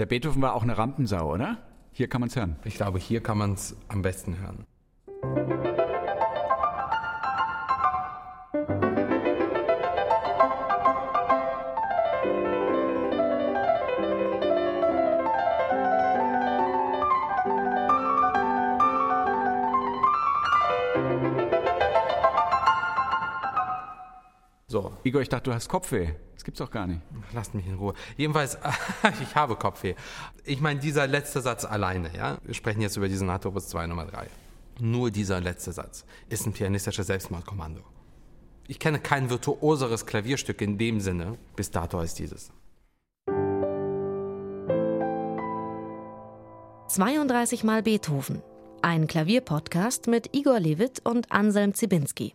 Der Beethoven war auch eine Rampensau, oder? Hier kann man es hören. Ich glaube, hier kann man es am besten hören. So. Igor, ich dachte, du hast Kopfweh. Das gibt's doch gar nicht. Lasst mich in Ruhe. Jedenfalls, ich habe Kopfweh. Ich meine, dieser letzte Satz alleine, ja, wir sprechen jetzt über die Sonate Opus 2 Nummer 3. Nur dieser letzte Satz ist ein pianistisches Selbstmordkommando. Ich kenne kein virtuoseres Klavierstück in dem Sinne bis dato als dieses. 32 Mal Beethoven. Ein Klavierpodcast mit Igor Levit und Anselm Zibinski.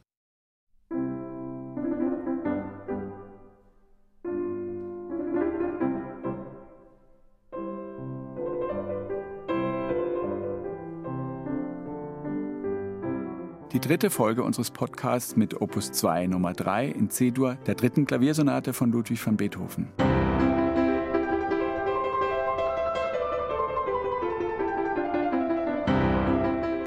Dritte Folge unseres Podcasts mit Opus 2 Nummer 3 in C-Dur, der dritten Klaviersonate von Ludwig van Beethoven.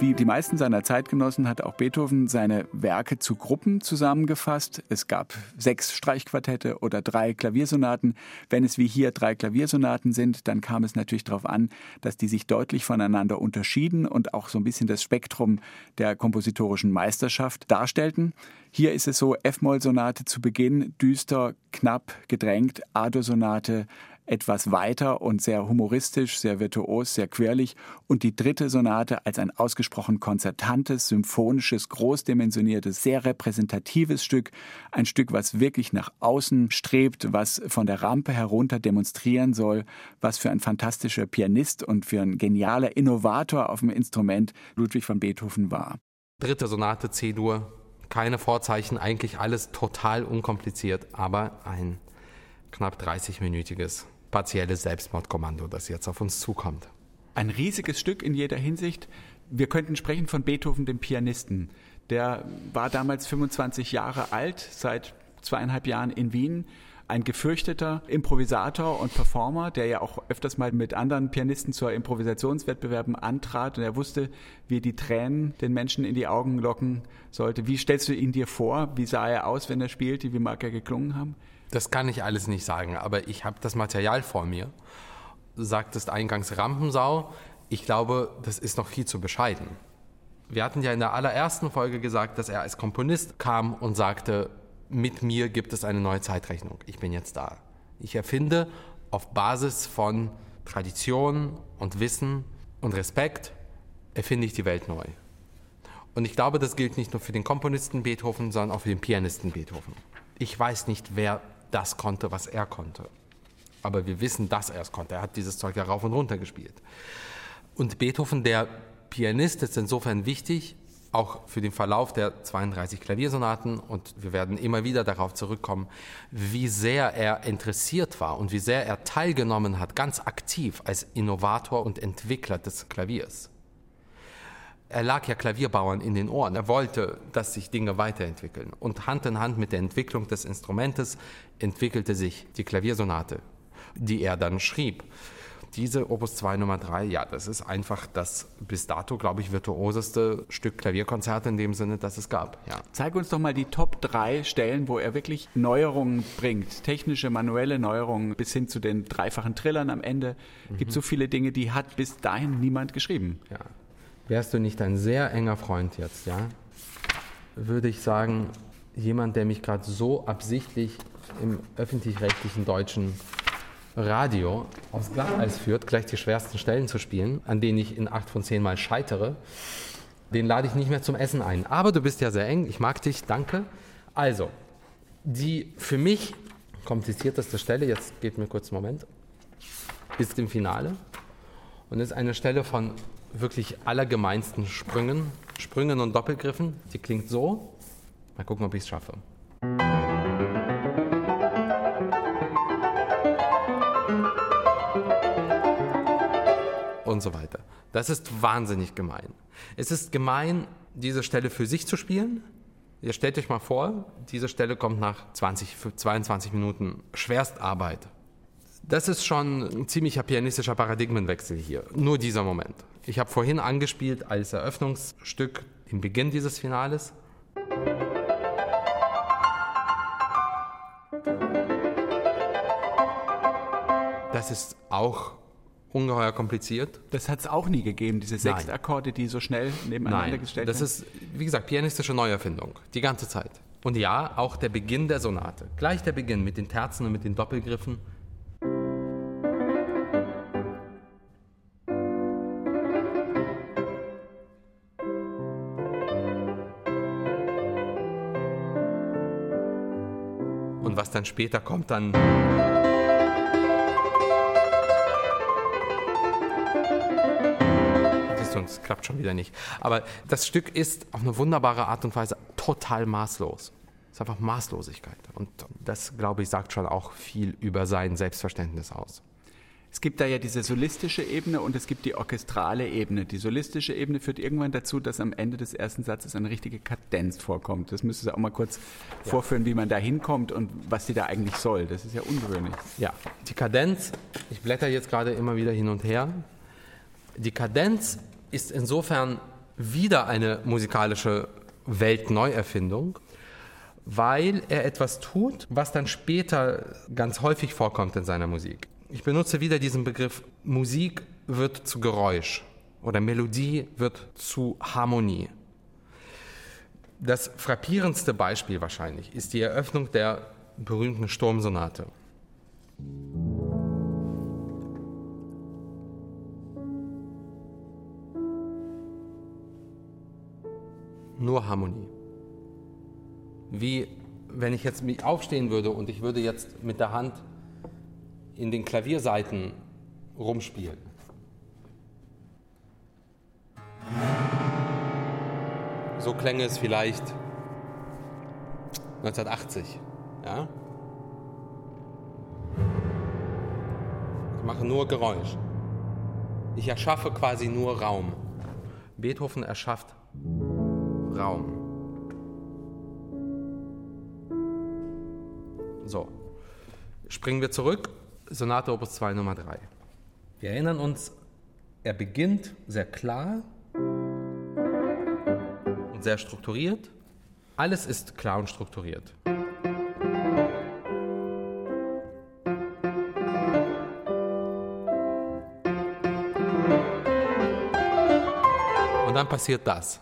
Wie die meisten seiner Zeitgenossen hat auch Beethoven seine Werke zu Gruppen zusammengefasst. Es gab sechs Streichquartette oder drei Klaviersonaten. Wenn es wie hier drei Klaviersonaten sind, dann kam es natürlich darauf an, dass die sich deutlich voneinander unterschieden und auch so ein bisschen das Spektrum der kompositorischen Meisterschaft darstellten. Hier ist es so, F-Moll-Sonate zu Beginn, düster, knapp, gedrängt, A-Dur-Sonate, etwas weiter und sehr humoristisch, sehr virtuos, sehr quirlig. Und die dritte Sonate als ein ausgesprochen konzertantes, symphonisches, großdimensioniertes, sehr repräsentatives Stück, ein Stück, was wirklich nach außen strebt, was von der Rampe herunter demonstrieren soll, was für ein fantastischer Pianist und für ein genialer Innovator auf dem Instrument Ludwig von Beethoven war. Dritte Sonate C-Dur, keine Vorzeichen, eigentlich alles total unkompliziert, aber ein knapp 30-minütiges partielles Selbstmordkommando, das jetzt auf uns zukommt. Ein riesiges Stück in jeder Hinsicht. Wir könnten sprechen von Beethoven, dem Pianisten. Der war damals 25 Jahre alt, seit zweieinhalb Jahren in Wien. Ein gefürchteter Improvisator und Performer, der ja auch öfters mal mit anderen Pianisten zur Improvisationswettbewerben antrat und er wusste, wie die Tränen den Menschen in die Augen locken sollte. Wie stellst du ihn dir vor? Wie sah er aus, wenn er spielte? Wie mag er geklungen haben? Das kann ich alles nicht sagen, aber ich habe das Material vor mir. Du sagtest eingangs Rampensau. Ich glaube, das ist noch viel zu bescheiden. Wir hatten ja in der allerersten Folge gesagt, dass er als Komponist kam und sagte, mit mir gibt es eine neue Zeitrechnung. Ich bin jetzt da. Ich erfinde auf Basis von Tradition und Wissen und Respekt, erfinde ich die Welt neu. Und ich glaube, das gilt nicht nur für den Komponisten Beethoven, sondern auch für den Pianisten Beethoven. Ich weiß nicht, wer das konnte, was er konnte. Aber wir wissen, dass er es konnte. Er hat dieses Zeug ja rauf und runter gespielt. Und Beethoven, der Pianist, ist insofern wichtig, auch für den Verlauf der 32 Klaviersonaten. Und wir werden immer wieder darauf zurückkommen, wie sehr er interessiert war und wie sehr er teilgenommen hat, ganz aktiv als Innovator und Entwickler des Klaviers er lag ja Klavierbauern in den Ohren. Er wollte, dass sich Dinge weiterentwickeln. Und Hand in Hand mit der Entwicklung des Instrumentes entwickelte sich die Klaviersonate, die er dann schrieb. Diese Opus 2 Nummer 3, ja, das ist einfach das bis dato, glaube ich, virtuoseste Stück Klavierkonzert in dem Sinne, das es gab. Ja. Zeig uns doch mal die Top 3 Stellen, wo er wirklich Neuerungen bringt. Technische, manuelle Neuerungen bis hin zu den dreifachen Trillern am Ende. Es gibt mhm. so viele Dinge, die hat bis dahin niemand geschrieben. Ja wärst du nicht ein sehr enger Freund jetzt, ja, würde ich sagen, jemand, der mich gerade so absichtlich im öffentlich-rechtlichen deutschen Radio aufs Glatteis führt, gleich die schwersten Stellen zu spielen, an denen ich in acht von zehn Mal scheitere, den lade ich nicht mehr zum Essen ein. Aber du bist ja sehr eng, ich mag dich, danke. Also, die für mich komplizierteste Stelle, jetzt geht mir kurz einen Moment, ist im Finale und ist eine Stelle von wirklich allergemeinsten Sprüngen, Sprüngen und Doppelgriffen. Die klingt so. Mal gucken, ob ich es schaffe. Und so weiter. Das ist wahnsinnig gemein. Es ist gemein, diese Stelle für sich zu spielen. Ihr stellt euch mal vor, diese Stelle kommt nach 20, 22 Minuten Schwerstarbeit Das ist schon ein ziemlicher pianistischer Paradigmenwechsel hier. Nur dieser Moment. Ich habe vorhin angespielt als Eröffnungsstück den Beginn dieses Finales. Das ist auch ungeheuer kompliziert. Das hat es auch nie gegeben, diese sechs Akkorde, die so schnell nebeneinander Nein, gestellt das werden. ist, wie gesagt, pianistische Neuerfindung. Die ganze Zeit. Und ja, auch der Beginn der Sonate. Gleich der Beginn mit den Terzen und mit den Doppelgriffen. Dann später kommt, dann. Es klappt schon wieder nicht. Aber das Stück ist auf eine wunderbare Art und Weise total maßlos. Es ist einfach Maßlosigkeit. Und das, glaube ich, sagt schon auch viel über sein Selbstverständnis aus. Es gibt da ja diese solistische Ebene und es gibt die orchestrale Ebene. Die solistische Ebene führt irgendwann dazu, dass am Ende des ersten Satzes eine richtige Kadenz vorkommt. Das müsstest du auch mal kurz vorführen, wie man da hinkommt und was die da eigentlich soll. Das ist ja ungewöhnlich. Ja, die Kadenz, ich blätter jetzt gerade immer wieder hin und her. Die Kadenz ist insofern wieder eine musikalische Weltneuerfindung, weil er etwas tut, was dann später ganz häufig vorkommt in seiner Musik. Ich benutze wieder diesen Begriff, Musik wird zu Geräusch oder Melodie wird zu Harmonie. Das frappierendste Beispiel wahrscheinlich ist die Eröffnung der berühmten Sturmsonate. Nur Harmonie. Wie wenn ich jetzt mich aufstehen würde und ich würde jetzt mit der Hand in den Klavierseiten rumspielen. So klänge es vielleicht 1980. Ja? Ich mache nur Geräusch. Ich erschaffe quasi nur Raum. Beethoven erschafft Raum. So, springen wir zurück. Sonate Opus 2 Nummer 3. Wir erinnern uns, er beginnt sehr klar und sehr strukturiert. Alles ist klar und strukturiert. Und dann passiert das.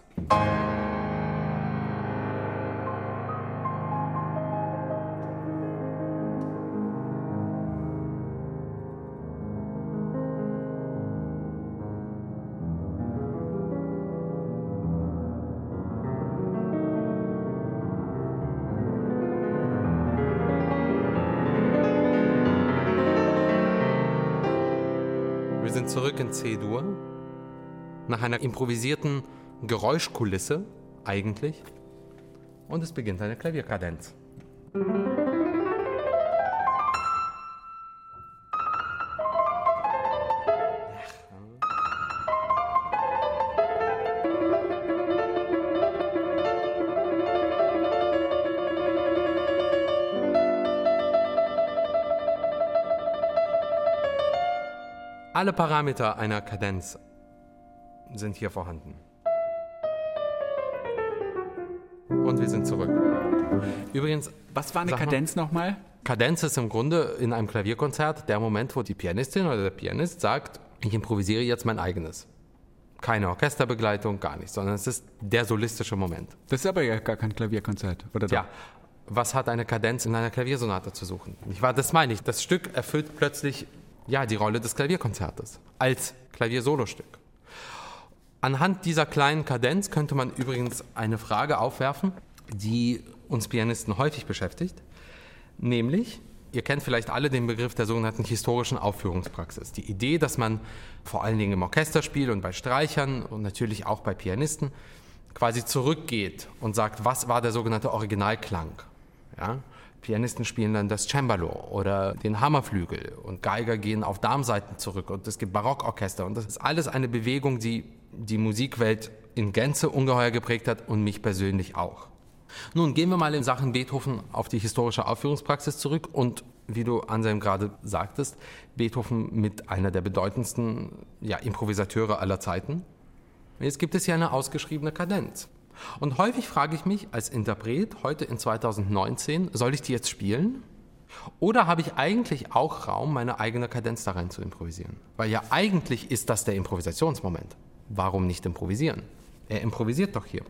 Zurück in C-Dur. Nach einer improvisierten Geräuschkulisse eigentlich. Und es beginnt eine Klavierkadenz. Alle Parameter einer Kadenz sind hier vorhanden. Und wir sind zurück. Übrigens, Was war eine. Kadenz nochmal? Kadenz ist im Grunde in einem Klavierkonzert der Moment, wo die Pianistin oder der Pianist sagt, ich improvisiere jetzt mein eigenes. Keine Orchesterbegleitung, gar nichts, sondern es ist der solistische Moment. Das ist aber ja gar kein Klavierkonzert, oder doch? Ja, was hat eine Kadenz in einer Klaviersonate zu suchen? Nicht wahr? Das meine ich. Das Stück erfüllt plötzlich ja, die Rolle des Klavierkonzertes als Klaviersolostück. Anhand dieser kleinen Kadenz könnte man übrigens eine Frage aufwerfen, die uns Pianisten häufig beschäftigt, nämlich, ihr kennt vielleicht alle den Begriff der sogenannten historischen Aufführungspraxis. Die Idee, dass man vor allen Dingen im Orchesterspiel und bei Streichern und natürlich auch bei Pianisten quasi zurückgeht und sagt, was war der sogenannte Originalklang? Ja? Pianisten spielen dann das Cembalo oder den Hammerflügel und Geiger gehen auf Darmseiten zurück und es gibt Barockorchester und das ist alles eine Bewegung, die die Musikwelt in Gänze ungeheuer geprägt hat und mich persönlich auch. Nun gehen wir mal in Sachen Beethoven auf die historische Aufführungspraxis zurück und wie du Anselm gerade sagtest, Beethoven mit einer der bedeutendsten ja, Improvisateure aller Zeiten. Jetzt gibt es ja eine ausgeschriebene Kadenz. Und häufig frage ich mich als Interpret heute in 2019, soll ich die jetzt spielen? Oder habe ich eigentlich auch Raum, meine eigene Kadenz da rein zu improvisieren? Weil ja eigentlich ist das der Improvisationsmoment. Warum nicht improvisieren? Er improvisiert doch hier.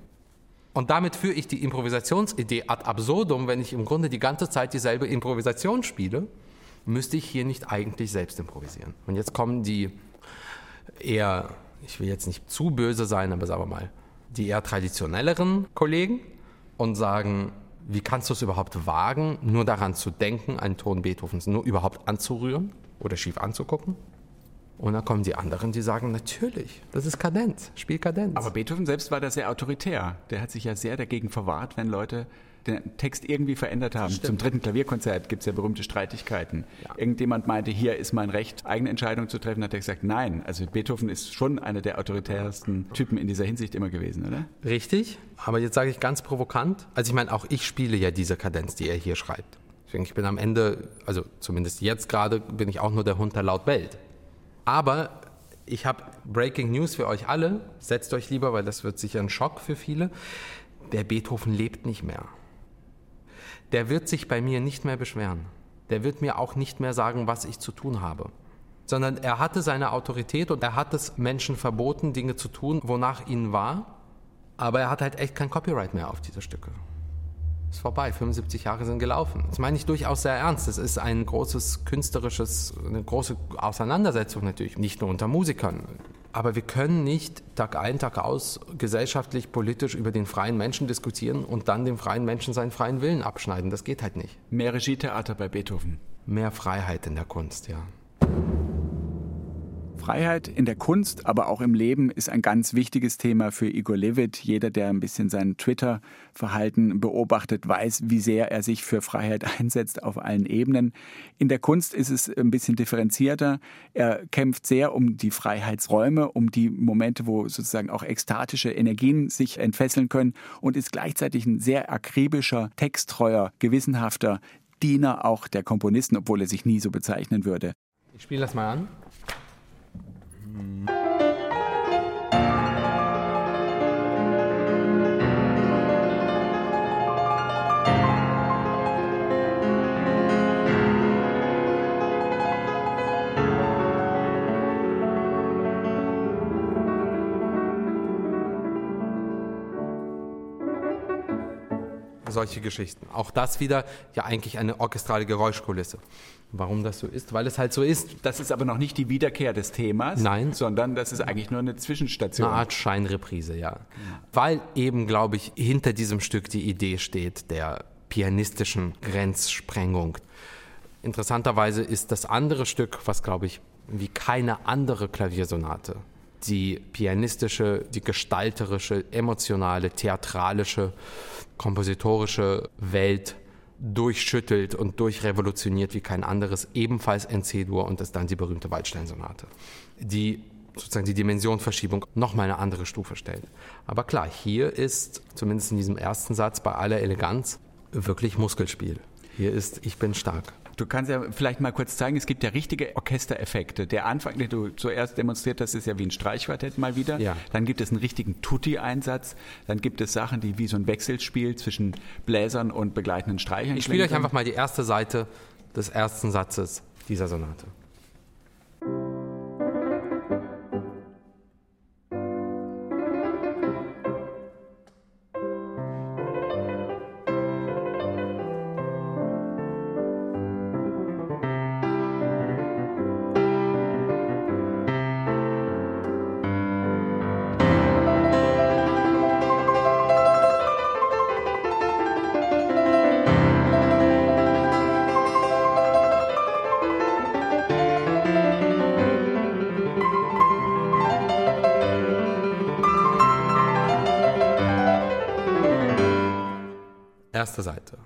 Und damit führe ich die Improvisationsidee ad absurdum, wenn ich im Grunde die ganze Zeit dieselbe Improvisation spiele, müsste ich hier nicht eigentlich selbst improvisieren. Und jetzt kommen die eher, ich will jetzt nicht zu böse sein, aber sagen wir mal, die eher traditionelleren Kollegen und sagen, wie kannst du es überhaupt wagen, nur daran zu denken, einen Ton Beethovens nur überhaupt anzurühren oder schief anzugucken? Und dann kommen die anderen, die sagen, natürlich, das ist Kadenz, Spiel Kadenz. Aber Beethoven selbst war da sehr autoritär. Der hat sich ja sehr dagegen verwahrt, wenn Leute den Text irgendwie verändert haben. Zum dritten Klavierkonzert gibt es ja berühmte Streitigkeiten. Ja. Irgendjemand meinte, hier ist mein Recht, eigene Entscheidungen zu treffen, hat er gesagt, nein. Also Beethoven ist schon einer der autoritärsten Typen in dieser Hinsicht immer gewesen, oder? Richtig, aber jetzt sage ich ganz provokant, also ich meine, auch ich spiele ja diese Kadenz, die er hier schreibt. Deswegen, ich bin am Ende, also zumindest jetzt gerade, bin ich auch nur der Hund, der laut bellt. Aber ich habe Breaking News für euch alle. Setzt euch lieber, weil das wird sicher ein Schock für viele. Der Beethoven lebt nicht mehr. Der wird sich bei mir nicht mehr beschweren. Der wird mir auch nicht mehr sagen, was ich zu tun habe. Sondern er hatte seine Autorität und er hat es Menschen verboten, Dinge zu tun, wonach ihnen war. Aber er hat halt echt kein Copyright mehr auf diese Stücke ist vorbei. 75 Jahre sind gelaufen. Das meine ich durchaus sehr ernst. Das ist ein großes künstlerisches, eine große Auseinandersetzung natürlich, nicht nur unter Musikern. Aber wir können nicht Tag ein, Tag aus gesellschaftlich, politisch über den freien Menschen diskutieren und dann dem freien Menschen seinen freien Willen abschneiden. Das geht halt nicht. Mehr Regietheater bei Beethoven. Mehr Freiheit in der Kunst, ja. Freiheit in der Kunst, aber auch im Leben ist ein ganz wichtiges Thema für Igor Levit. Jeder, der ein bisschen sein Twitter-Verhalten beobachtet, weiß, wie sehr er sich für Freiheit einsetzt auf allen Ebenen. In der Kunst ist es ein bisschen differenzierter. Er kämpft sehr um die Freiheitsräume, um die Momente, wo sozusagen auch ekstatische Energien sich entfesseln können und ist gleichzeitig ein sehr akribischer, texttreuer, gewissenhafter Diener auch der Komponisten, obwohl er sich nie so bezeichnen würde. Ich spiele das mal an. Solche Geschichten. Auch das wieder ja eigentlich eine orchestrale Geräuschkulisse. Warum das so ist? Weil es halt so ist. Das ist aber noch nicht die Wiederkehr des Themas, Nein. sondern das ist eigentlich nur eine Zwischenstation. Eine Art Scheinreprise, ja. Weil eben, glaube ich, hinter diesem Stück die Idee steht der pianistischen Grenzsprengung. Interessanterweise ist das andere Stück, was, glaube ich, wie keine andere Klaviersonate die pianistische, die gestalterische, emotionale, theatralische, kompositorische Welt durchschüttelt und durchrevolutioniert wie kein anderes, ebenfalls in C-Dur und ist dann die berühmte Waldstein-Sonate, die sozusagen die Dimensionverschiebung nochmal eine andere Stufe stellt. Aber klar, hier ist, zumindest in diesem ersten Satz, bei aller Eleganz, wirklich Muskelspiel. Hier ist Ich bin stark. Du kannst ja vielleicht mal kurz zeigen, es gibt ja richtige Orchestereffekte. Der Anfang, den du zuerst demonstriert hast, ist ja wie ein Streichquartett mal wieder. Ja. Dann gibt es einen richtigen Tutti-Einsatz. Dann gibt es Sachen, die wie so ein Wechselspiel zwischen Bläsern und begleitenden Streichern. Ich spiele euch einfach mal die erste Seite des ersten Satzes dieser Sonate. Erste Seite.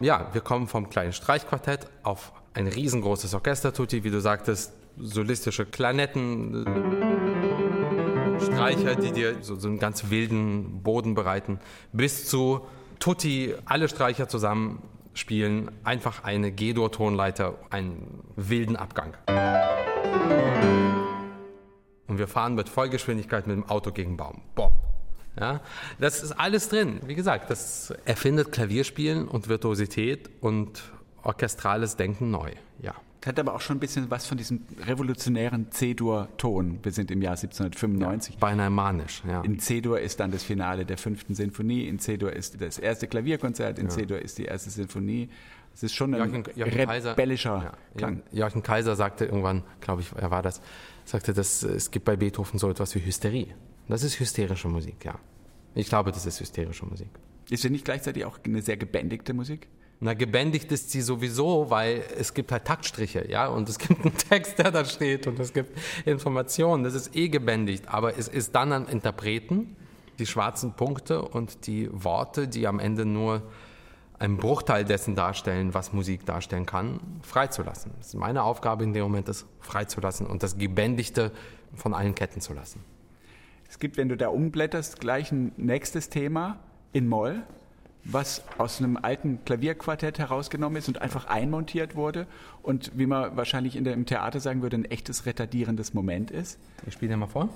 Ja, wir kommen vom kleinen Streichquartett auf ein riesengroßes Orchestertutti, wie du sagtest, solistische Klarinetten, Streicher, die dir so, so einen ganz wilden Boden bereiten, bis zu Tutti, alle Streicher zusammen spielen einfach eine G-Dur-Tonleiter, einen wilden Abgang. Und wir fahren mit Vollgeschwindigkeit mit dem Auto gegen Baum. Boom. Ja, das ist alles drin. Wie gesagt, das erfindet Klavierspielen und Virtuosität und orchestrales Denken neu. Ja. Hat aber auch schon ein bisschen was von diesem revolutionären C-Dur-Ton. Wir sind im Jahr 1795. Ja, beinahe manisch, ja. In C-Dur ist dann das Finale der fünften Sinfonie, in C-Dur ist das erste Klavierkonzert, in ja. C-Dur ist die erste Sinfonie. Es ist schon ein Joachim, Joachim rebellischer Kaiser, Klang. Joachim Kaiser sagte irgendwann, glaube ich, er war das, sagte, dass es gibt bei Beethoven so etwas wie Hysterie. Das ist hysterische Musik, ja. Ich glaube, das ist hysterische Musik. Ist sie nicht gleichzeitig auch eine sehr gebändigte Musik? Na, gebändigt ist sie sowieso, weil es gibt halt Taktstriche, ja, und es gibt einen Text, der da steht und es gibt Informationen. Das ist eh gebändigt, aber es ist dann an Interpreten, die schwarzen Punkte und die Worte, die am Ende nur einen Bruchteil dessen darstellen, was Musik darstellen kann, freizulassen. Das ist meine Aufgabe in dem Moment, das freizulassen und das Gebändigte von allen Ketten zu lassen. Es gibt, wenn du da umblätterst, gleich ein nächstes Thema in Moll, was aus einem alten Klavierquartett herausgenommen ist und einfach einmontiert wurde und wie man wahrscheinlich in der, im Theater sagen würde, ein echtes retardierendes Moment ist. Ich spiele dir mal vor.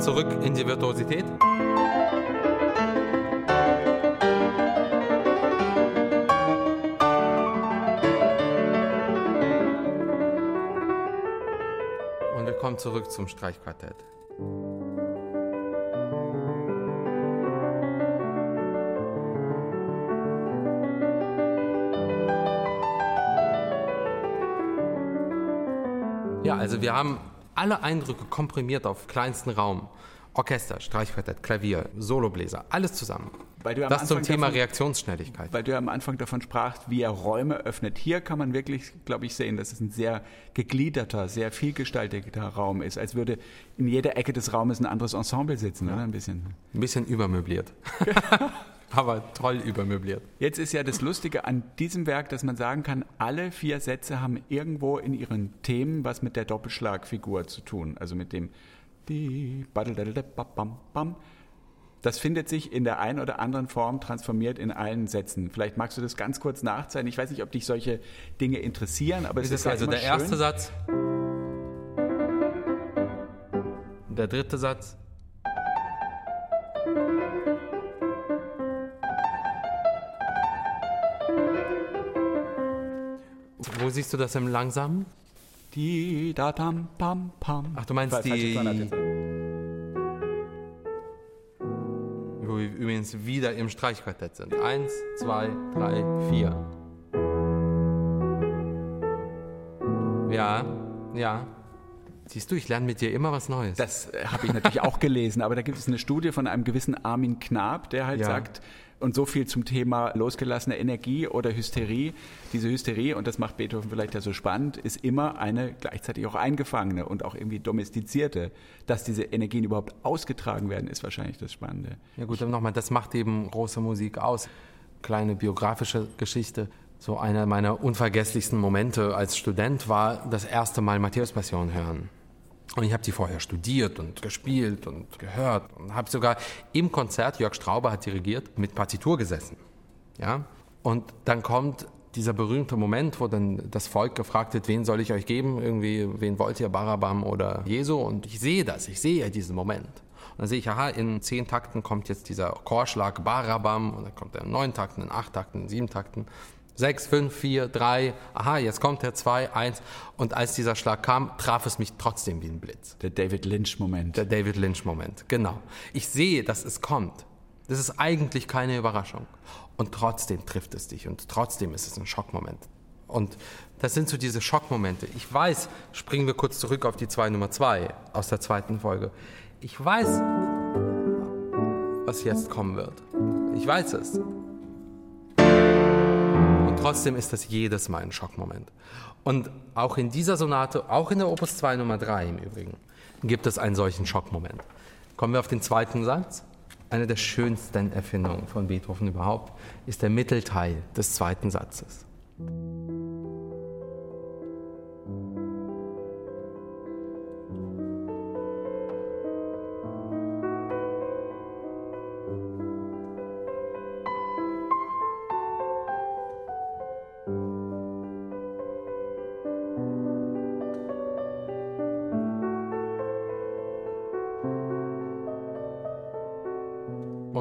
Zurück in die Virtuosität. Und wir kommen zurück zum Streichquartett. Ja, also wir haben alle Eindrücke komprimiert auf kleinsten Raum. Orchester, Streichquartett, Klavier, Solobläser, alles zusammen. das zum Thema davon, Reaktionsschnelligkeit. Weil du ja am Anfang davon sprachst, wie er Räume öffnet. Hier kann man wirklich, glaube ich, sehen, dass es ein sehr gegliederter, sehr vielgestaltiger Raum ist, als würde in jeder Ecke des Raumes ein anderes Ensemble sitzen, ja. oder? Ein bisschen. Ein bisschen übermöbliert. aber toll übermöbliert. Jetzt ist ja das Lustige an diesem Werk, dass man sagen kann, alle vier Sätze haben irgendwo in ihren Themen was mit der Doppelschlagfigur zu tun. Also mit dem das findet sich in der einen oder anderen Form transformiert in allen Sätzen. Vielleicht magst du das ganz kurz nachzeigen. Ich weiß nicht, ob dich solche Dinge interessieren, aber es ist, ist also der schön. erste Satz. Der dritte Satz. Wo siehst du das im Langsamen? Die da tam pam pam. Ach, du meinst die. Wo wir übrigens wieder im Streichquartett sind. Eins, zwei, drei, vier. Ja, ja. Siehst du, ich lerne mit dir immer was Neues. Das äh, habe ich natürlich auch gelesen, aber da gibt es eine Studie von einem gewissen Armin Knab, der halt ja. sagt, und so viel zum Thema losgelassene Energie oder Hysterie. Diese Hysterie, und das macht Beethoven vielleicht ja so spannend, ist immer eine gleichzeitig auch eingefangene und auch irgendwie domestizierte. Dass diese Energien überhaupt ausgetragen werden, ist wahrscheinlich das Spannende. Ja gut, aber nochmal, das macht eben große Musik aus. Kleine biografische Geschichte. So einer meiner unvergesslichsten Momente als Student war das erste Mal Matthäus Passion hören. Und ich habe die vorher studiert und gespielt und gehört und habe sogar im Konzert, Jörg Strauber hat dirigiert, mit Partitur gesessen. Ja? Und dann kommt dieser berühmte Moment, wo dann das Volk gefragt wird, wen soll ich euch geben? Irgendwie, wen wollt ihr, Barabam oder Jesu? Und ich sehe das, ich sehe diesen Moment. Und dann sehe ich, aha, in zehn Takten kommt jetzt dieser Chorschlag Barabam und dann kommt er in neun Takten, in acht Takten, in sieben Takten. 6, 5, 4, 3, aha, jetzt kommt der 2, 1. Und als dieser Schlag kam, traf es mich trotzdem wie ein Blitz. Der David Lynch-Moment. Der David Lynch-Moment, genau. Ich sehe, dass es kommt. Das ist eigentlich keine Überraschung. Und trotzdem trifft es dich und trotzdem ist es ein Schockmoment. Und das sind so diese Schockmomente. Ich weiß, springen wir kurz zurück auf die 2 Nummer 2 aus der zweiten Folge. Ich weiß, was jetzt kommen wird. Ich weiß es trotzdem ist das jedes Mal ein Schockmoment. Und auch in dieser Sonate, auch in der Opus 2 Nummer 3 im Übrigen, gibt es einen solchen Schockmoment. Kommen wir auf den zweiten Satz. Eine der schönsten Erfindungen von Beethoven überhaupt ist der Mittelteil des zweiten Satzes.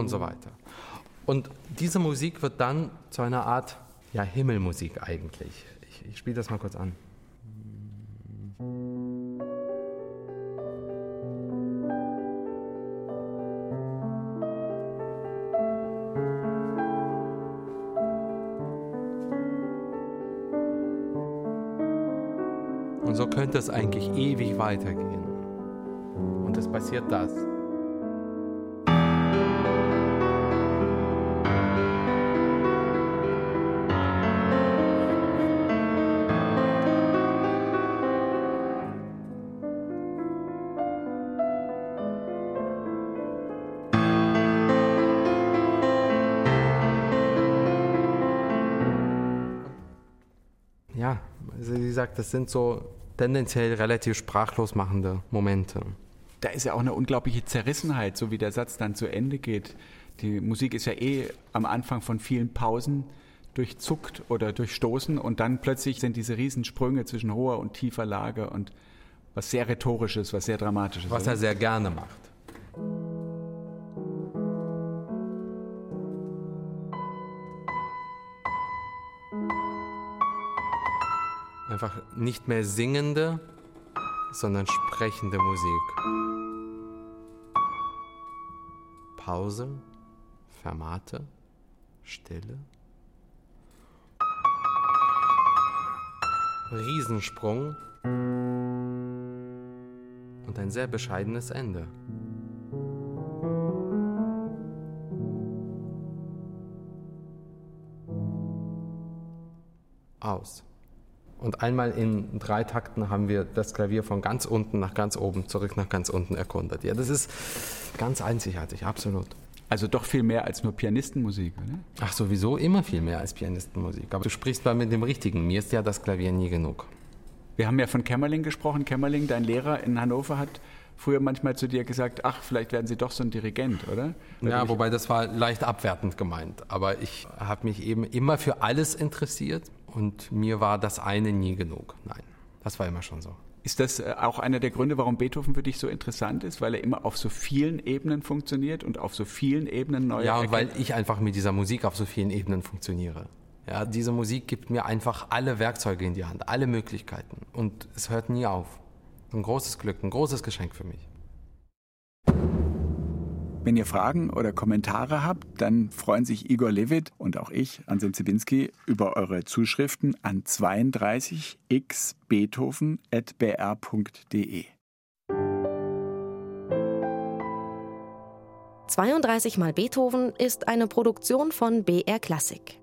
Und so weiter. Und diese Musik wird dann zu einer Art ja, Himmelmusik eigentlich. Ich, ich spiele das mal kurz an. Und so könnte es eigentlich ewig weitergehen. Und es passiert das. Gesagt, das sind so tendenziell relativ sprachlos machende Momente. Da ist ja auch eine unglaubliche Zerrissenheit, so wie der Satz dann zu Ende geht. Die Musik ist ja eh am Anfang von vielen Pausen durchzuckt oder durchstoßen und dann plötzlich sind diese Riesensprünge zwischen hoher und tiefer Lage und was sehr rhetorisches, was sehr dramatisches. Was er sehr gerne macht. Einfach nicht mehr singende, sondern sprechende Musik. Pause, Fermate, Stille. Riesensprung und ein sehr bescheidenes Ende. Aus. Und einmal in drei Takten haben wir das Klavier von ganz unten nach ganz oben, zurück nach ganz unten erkundet. Ja, das ist ganz einzigartig, absolut. Also doch viel mehr als nur Pianistenmusik, oder? Ach, sowieso immer viel mehr als Pianistenmusik. Aber du sprichst mal mit dem Richtigen. Mir ist ja das Klavier nie genug. Wir haben ja von Kämmerling gesprochen. Kämmerling, dein Lehrer in Hannover, hat früher manchmal zu dir gesagt, ach, vielleicht werden Sie doch so ein Dirigent, oder? Weil Ja, wobei das war leicht abwertend gemeint. Aber ich habe mich eben immer für alles interessiert und mir war das eine nie genug. Nein, das war immer schon so. Ist das äh, auch einer der Gründe, warum Beethoven für dich so interessant ist? Weil er immer auf so vielen Ebenen funktioniert und auf so vielen Ebenen neue Ja, und weil ich einfach mit dieser Musik auf so vielen Ebenen funktioniere. Ja, diese Musik gibt mir einfach alle Werkzeuge in die Hand, alle Möglichkeiten. Und es hört nie auf. Ein großes Glück, ein großes Geschenk für mich. Wenn ihr Fragen oder Kommentare habt, dann freuen sich Igor Levit und auch ich, Anselm Zibinski, über eure Zuschriften an 32 xbeethoven.br.de. 32 mal Beethoven ist eine Produktion von BR Klassik.